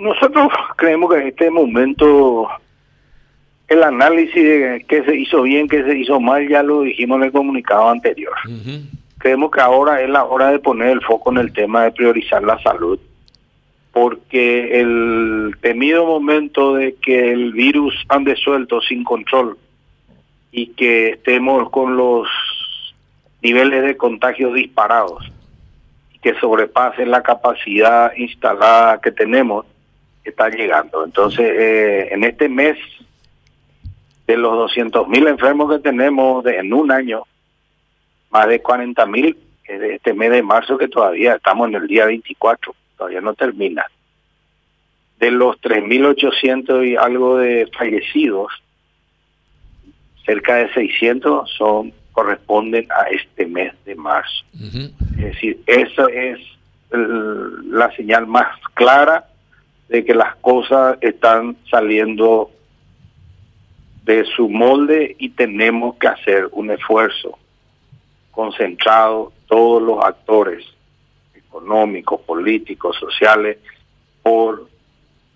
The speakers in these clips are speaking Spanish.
Nosotros creemos que en este momento el análisis de qué se hizo bien, qué se hizo mal, ya lo dijimos en el comunicado anterior. Creemos que ahora es la hora de poner el foco en el tema de priorizar la salud, porque el temido momento de que el virus ande suelto sin control y que estemos con los niveles de contagio disparados que sobrepasen la capacidad instalada que tenemos, está llegando. Entonces, eh, en este mes, de los 200 mil enfermos que tenemos en un año, más de 40 mil este mes de marzo que todavía estamos en el día 24, todavía no termina. De los 3.800 y algo de fallecidos, cerca de 600 son corresponden a este mes de marzo. Es decir, esa es la señal más clara de que las cosas están saliendo de su molde y tenemos que hacer un esfuerzo concentrado, todos los actores económicos, políticos, sociales, por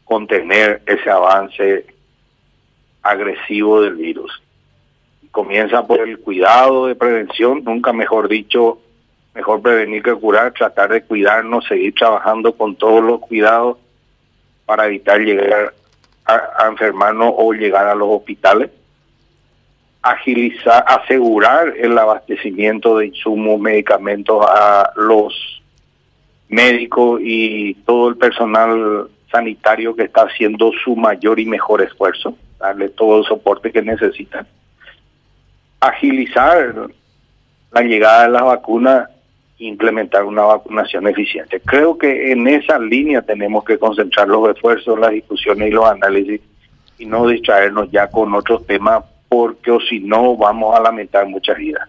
contener ese avance agresivo del virus. Comienza por el cuidado de prevención, nunca mejor dicho, mejor prevenir que curar, tratar de cuidarnos, seguir trabajando con todos los cuidados para evitar llegar a, enfermarnos o llegar a los hospitales. Agilizar, asegurar el abastecimiento de insumos, medicamentos a los médicos y todo el personal sanitario que está haciendo su mayor y mejor esfuerzo, darle todo el soporte que necesitan. Agilizar la llegada de las vacunas implementar una vacunación eficiente. Creo que en esa línea tenemos que concentrar los esfuerzos, las discusiones y los análisis y no distraernos ya con otros temas porque o si no vamos a lamentar muchas vidas.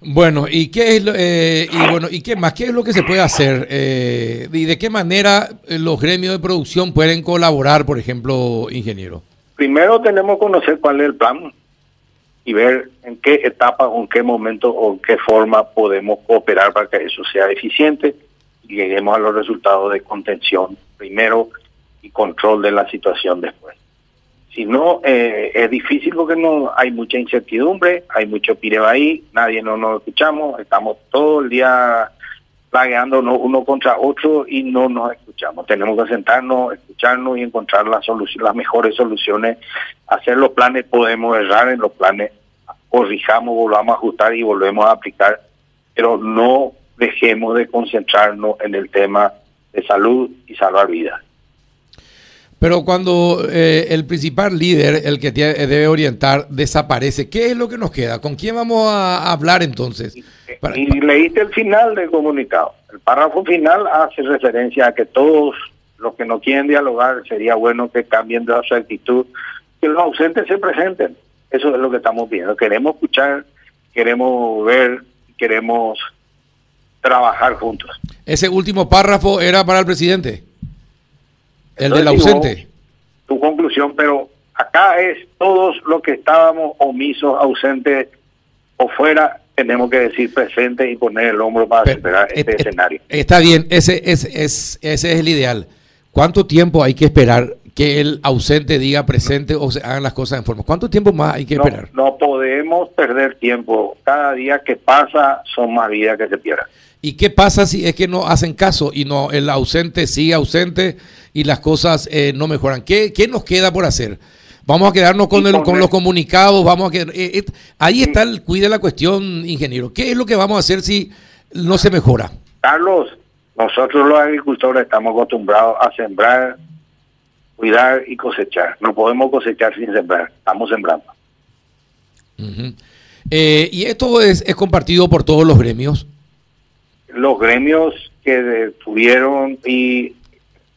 Bueno, ¿y qué es eh, y bueno, y qué más? ¿Qué es lo que se puede hacer? Eh, ¿Y de qué manera los gremios de producción pueden colaborar, por ejemplo, ingeniero? Primero tenemos que conocer cuál es el plan y ver en qué etapa o en qué momento o en qué forma podemos cooperar para que eso sea eficiente y lleguemos a los resultados de contención primero y control de la situación después. Si no, eh, es difícil porque no hay mucha incertidumbre, hay mucho pireba ahí, nadie no nos escuchamos, estamos todo el día plagueándonos uno contra otro y no nos escuchamos. Tenemos que sentarnos, escucharnos y encontrar las soluciones, las mejores soluciones. Hacer los planes, podemos errar en los planes, corrijamos, volvamos a ajustar y volvemos a aplicar, pero no dejemos de concentrarnos en el tema de salud y salvar vidas. Pero cuando eh, el principal líder, el que debe orientar, desaparece, ¿qué es lo que nos queda? ¿Con quién vamos a hablar entonces? y leíste el final del comunicado. El párrafo final hace referencia a que todos los que no quieren dialogar sería bueno que cambien de su actitud, que los ausentes se presenten. Eso es lo que estamos viendo. Queremos escuchar, queremos ver, queremos trabajar juntos. Ese último párrafo era para el presidente, el del ausente. Tu conclusión, pero acá es todos los que estábamos omisos, ausentes o fuera, tenemos que decir presente y poner el hombro para superar este escenario. Está bien, ese, ese, ese, ese es el ideal. ¿Cuánto tiempo hay que esperar que el ausente diga presente o se hagan las cosas en forma. ¿Cuánto tiempo más hay que esperar? No, podemos perder tiempo. Cada día que pasa son más vidas que se pierden. ¿Y qué pasa si es que no hacen caso y no el ausente sigue ausente y las cosas eh, no mejoran? ¿Qué, ¿Qué nos queda por hacer? Vamos a quedarnos con, el, con, los comunicados, vamos a quedar, eh, eh, ahí está el cuide la cuestión, ingeniero. ¿Qué es lo que vamos a hacer si no se mejora? Carlos, nosotros los agricultores estamos acostumbrados a sembrar cuidar y cosechar. No podemos cosechar sin sembrar, estamos sembrando. Eh, ¿Y esto es, es compartido por todos los gremios? Los gremios que tuvieron y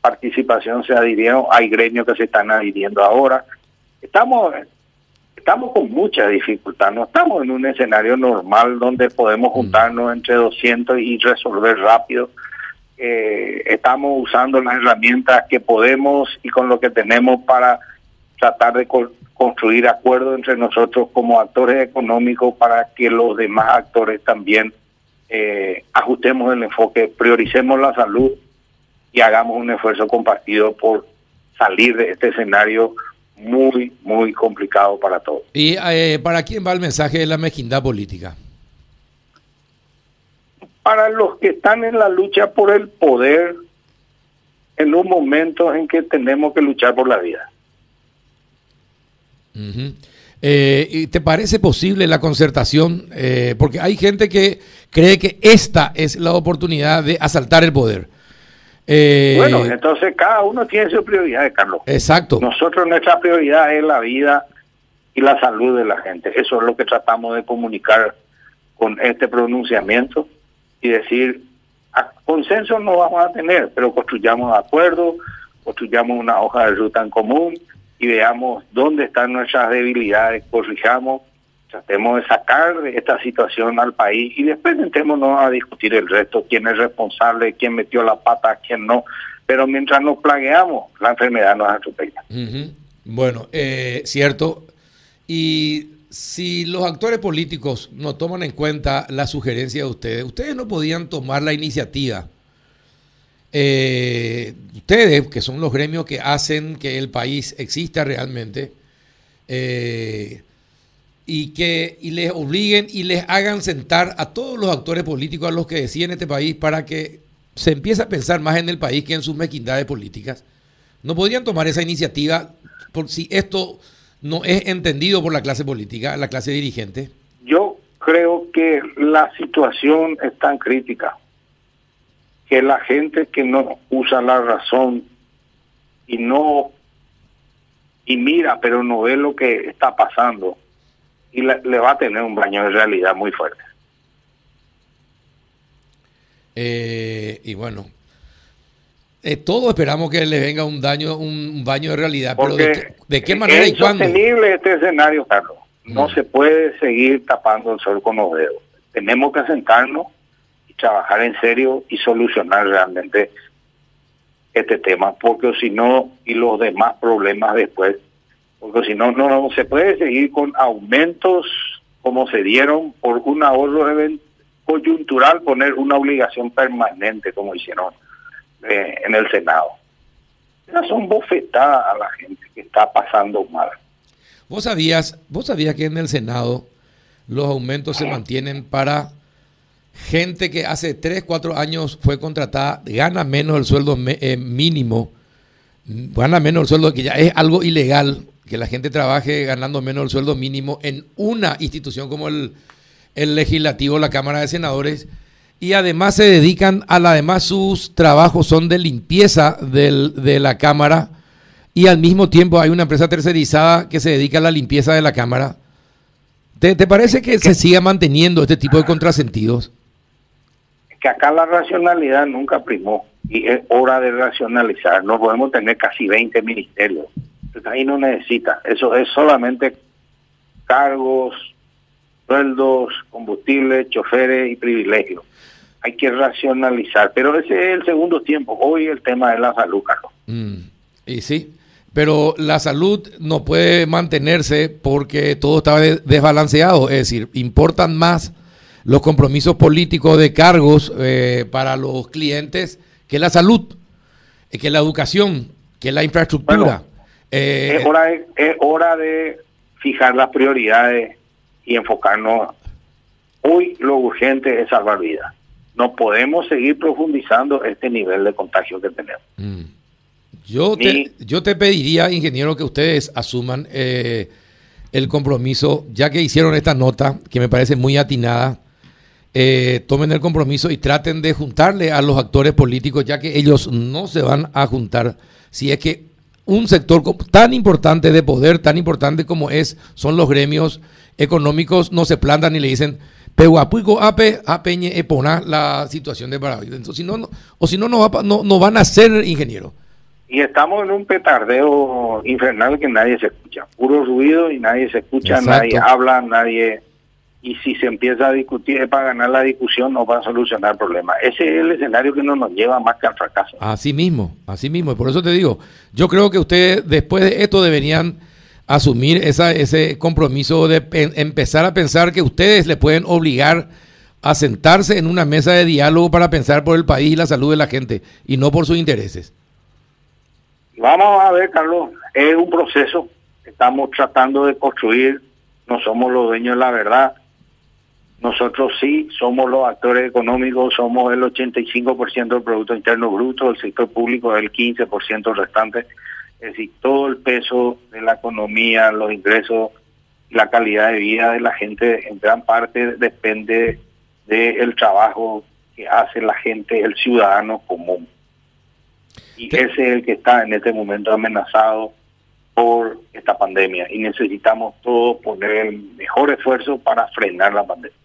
participación se adhirieron, hay gremios que se están adhiriendo ahora. Estamos estamos con mucha dificultad, no estamos en un escenario normal donde podemos juntarnos entre 200 y resolver rápido eh, estamos usando las herramientas que podemos y con lo que tenemos para tratar de construir acuerdos entre nosotros como actores económicos para que los demás actores también eh, ajustemos el enfoque, prioricemos la salud y hagamos un esfuerzo compartido por salir de este escenario muy, muy complicado para todos. ¿Y eh, para quién va el mensaje de la mezquindad política? Para los que están en la lucha por el poder en un momento en que tenemos que luchar por la vida. Eh, ¿Y te parece posible la concertación? Eh, porque hay gente que cree que esta es la oportunidad de asaltar el poder. Eh, bueno, entonces cada uno tiene su prioridad, Carlos. Exacto. Nosotros nuestra prioridad es la vida y la salud de la gente. Eso es lo que tratamos de comunicar con este pronunciamiento y decir, consenso no vamos a tener, pero construyamos acuerdos, construyamos una hoja de ruta en común y veamos dónde están nuestras debilidades, corrijamos, tratemos de sacar esta situación al país y después entrémonos a discutir el resto, quién es responsable, quién metió la pata, quién no. Pero mientras nos plagueamos, la enfermedad nos atropella. Bueno, eh, cierto. Y si los actores políticos no toman en cuenta la sugerencia de ustedes, ustedes no podían tomar la iniciativa eh, ustedes, que son los gremios que hacen que el país exista realmente, eh, y que y les obliguen y les hagan sentar a todos los actores políticos a los que deciden este país para que se empiece a pensar más en el país que en sus mequindades políticas. No podrían tomar esa iniciativa por si esto no es entendido por la clase política, la clase dirigente. Yo creo que la situación es tan crítica que la gente que no usa la razón y no y mira pero no ve lo que está pasando y le, va a tener un baño de realidad muy fuerte eh, y bueno eh, todos esperamos que le venga un daño un baño de realidad pero de qué, manera y cuándo es sostenible este escenario Carlos. No mm. se puede seguir tapando el sol con los dedos. Tenemos que sentarnos trabajar en serio y solucionar realmente este tema, porque si no, y los demás problemas después, porque si no, no, se puede seguir con aumentos como se dieron por un ahorro coyuntural, poner una obligación permanente como hicieron eh, en el Senado. Esas son bofetadas a la gente que está pasando mal. ¿Vos sabías, vos sabías que en el Senado los aumentos se mantienen para gente que hace 3, 4 años fue contratada, gana menos el sueldo eh, mínimo, gana menos el sueldo, que ya es algo ilegal, que la gente trabaje ganando menos el sueldo mínimo en una institución como el, el legislativo, la Cámara de Senadores, y además se dedican a la además sus trabajos son de limpieza del, de la Cámara, y al mismo tiempo hay una empresa tercerizada que se dedica a la limpieza de la Cámara. ¿Te, te parece que se siga manteniendo este tipo de contrasentidos? que acá la racionalidad nunca primó y es hora de racionalizar. No podemos tener casi 20 ministerios. ahí no necesita. Eso es solamente cargos, sueldos, combustible, choferes y privilegios. Hay que racionalizar. Pero ese es el segundo tiempo. Hoy el tema es la salud, Carlos. Mm, y sí. Pero la salud no puede mantenerse porque todo está desbalanceado. Es decir, importan más los compromisos políticos de cargos eh, para los clientes, que la salud, eh, que la educación, que la infraestructura. Eh, es, hora de, es hora de fijar las prioridades y enfocarnos. Hoy lo urgente es salvar vidas. No podemos seguir profundizando este nivel de contagio que tenemos. Mm. Yo, te, yo te pediría, ingeniero, que ustedes asuman el compromiso, ya que hicieron esta nota, que me parece muy atinada, eh, tomen el compromiso y traten de juntarle a los actores políticos, ya que ellos no se van a juntar si es que un sector tan importante de poder, tan importante como es, son los gremios económicos, no se plantan y le dicen, Pehuapuico Ape, Apeñe Epona, la situación de Paraguay. Entonces, si no, o si no, no, va, no, no van a ser ingenieros. Y estamos en un petardeo infernal que nadie se escucha. Puro ruido y nadie se escucha, nadie habla, nadie y si se empieza a discutir para ganar la discusión no va a solucionar el problema. Ese es el escenario que no nos lleva más que al fracaso. Así mismo, así mismo. Y por eso te digo, yo creo que ustedes después de esto deberían asumir esa, ese compromiso de empezar a pensar que ustedes le pueden obligar a sentarse en una mesa de diálogo para pensar por el país y la salud de la gente y no por sus intereses. Vamos a ver, Carlos, es un proceso, estamos tratando de construir, no somos los dueños de la verdad, nosotros sí somos los actores económicos, somos el 85% del Producto Interno Bruto, el sector público es el 15% restante, es decir, todo el peso de la economía, los ingresos, la calidad de vida de la gente en gran parte depende del trabajo que hace la gente, el ciudadano común. Y ese es el que está en este momento amenazado por esta pandemia y necesitamos todos poner el mejor esfuerzo para frenar la pandemia.